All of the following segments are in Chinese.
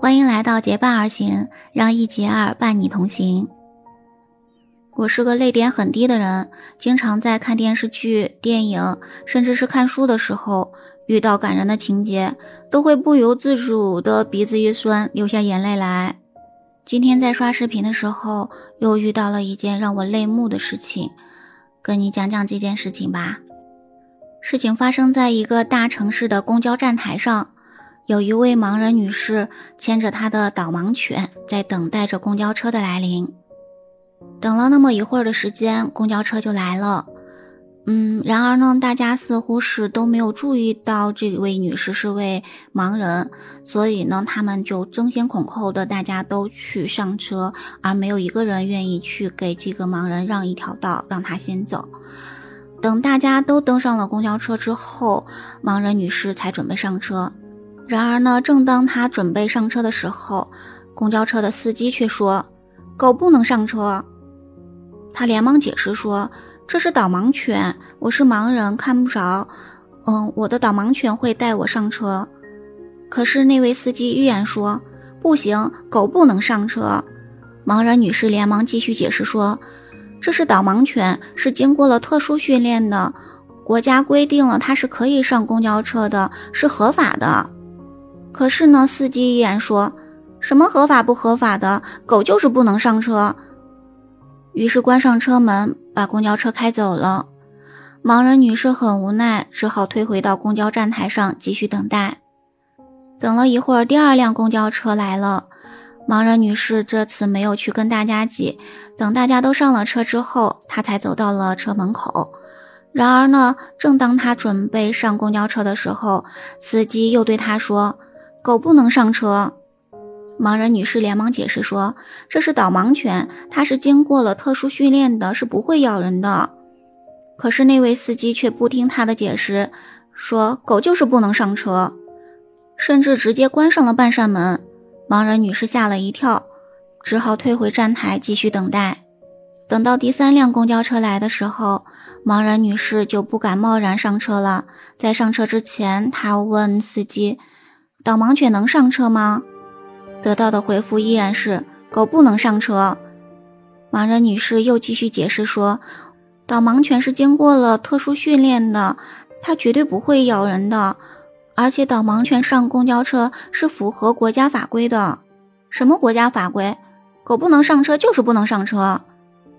欢迎来到结伴而行，让一结二伴你同行。我是个泪点很低的人，经常在看电视剧、电影，甚至是看书的时候，遇到感人的情节，都会不由自主的鼻子一酸，流下眼泪来。今天在刷视频的时候，又遇到了一件让我泪目的事情，跟你讲讲这件事情吧。事情发生在一个大城市的公交站台上。有一位盲人女士牵着她的导盲犬，在等待着公交车的来临。等了那么一会儿的时间，公交车就来了。嗯，然而呢，大家似乎是都没有注意到这位女士是位盲人，所以呢，他们就争先恐后的大家都去上车，而没有一个人愿意去给这个盲人让一条道，让他先走。等大家都登上了公交车之后，盲人女士才准备上车。然而呢，正当他准备上车的时候，公交车的司机却说：“狗不能上车。”他连忙解释说：“这是导盲犬，我是盲人，看不着。嗯，我的导盲犬会带我上车。”可是那位司机依然说：“不行，狗不能上车。”盲人女士连忙继续解释说：“这是导盲犬，是经过了特殊训练的，国家规定了它是可以上公交车的，是合法的。”可是呢，司机依然说什么合法不合法的，狗就是不能上车。于是关上车门，把公交车开走了。盲人女士很无奈，只好退回到公交站台上继续等待。等了一会儿，第二辆公交车来了。盲人女士这次没有去跟大家挤，等大家都上了车之后，她才走到了车门口。然而呢，正当她准备上公交车的时候，司机又对她说。狗不能上车，盲人女士连忙解释说：“这是导盲犬，它是经过了特殊训练的，是不会咬人的。”可是那位司机却不听她的解释，说：“狗就是不能上车，甚至直接关上了半扇门。”盲人女士吓了一跳，只好退回站台继续等待。等到第三辆公交车来的时候，盲人女士就不敢贸然上车了。在上车之前，她问司机。导盲犬能上车吗？得到的回复依然是狗不能上车。盲人女士又继续解释说，导盲犬是经过了特殊训练的，它绝对不会咬人的，而且导盲犬上公交车是符合国家法规的。什么国家法规？狗不能上车就是不能上车。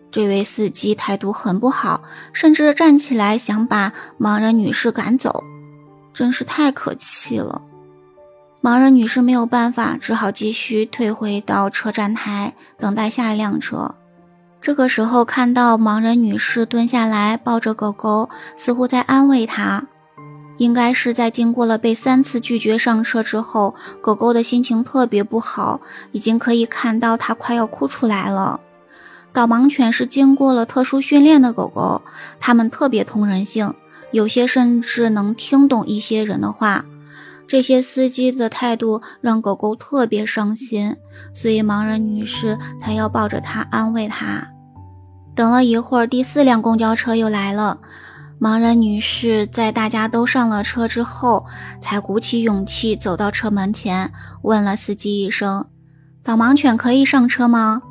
这位司机态度很不好，甚至站起来想把盲人女士赶走，真是太可气了。盲人女士没有办法，只好继续退回到车站台等待下一辆车。这个时候，看到盲人女士蹲下来抱着狗狗，似乎在安慰她。应该是在经过了被三次拒绝上车之后，狗狗的心情特别不好，已经可以看到它快要哭出来了。导盲犬是经过了特殊训练的狗狗，它们特别通人性，有些甚至能听懂一些人的话。这些司机的态度让狗狗特别伤心，所以盲人女士才要抱着它安慰它。等了一会儿，第四辆公交车又来了。盲人女士在大家都上了车之后，才鼓起勇气走到车门前，问了司机一声：“导盲犬可以上车吗？”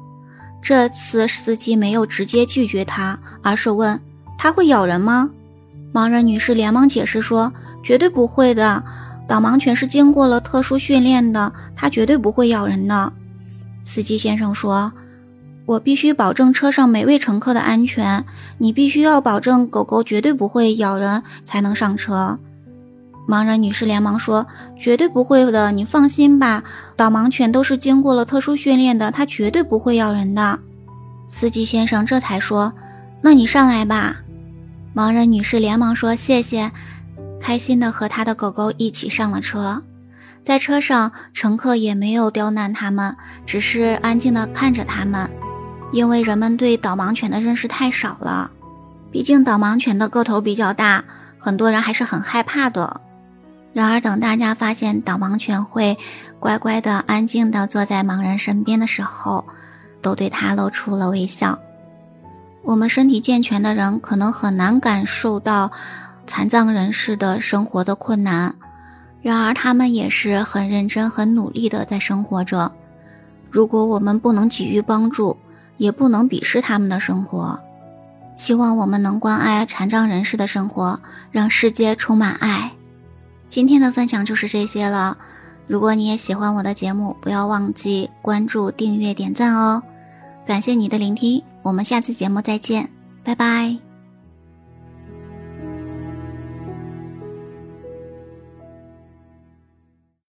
这次司机没有直接拒绝她，而是问：“它会咬人吗？”盲人女士连忙解释说：“绝对不会的。”导盲犬是经过了特殊训练的，它绝对不会咬人的。司机先生说：“我必须保证车上每位乘客的安全，你必须要保证狗狗绝对不会咬人，才能上车。”盲人女士连忙说：“绝对不会的，你放心吧，导盲犬都是经过了特殊训练的，它绝对不会咬人的。”司机先生这才说：“那你上来吧。”盲人女士连忙说：“谢谢。”开心的和他的狗狗一起上了车，在车上，乘客也没有刁难他们，只是安静的看着他们，因为人们对导盲犬的认识太少了。毕竟导盲犬的个头比较大，很多人还是很害怕的。然而，等大家发现导盲犬会乖乖的、安静的坐在盲人身边的时候，都对他露出了微笑。我们身体健全的人可能很难感受到。残障人士的生活的困难，然而他们也是很认真、很努力的在生活着。如果我们不能给予帮助，也不能鄙视他们的生活。希望我们能关爱残障人士的生活，让世界充满爱。今天的分享就是这些了。如果你也喜欢我的节目，不要忘记关注、订阅、点赞哦。感谢你的聆听，我们下次节目再见，拜拜。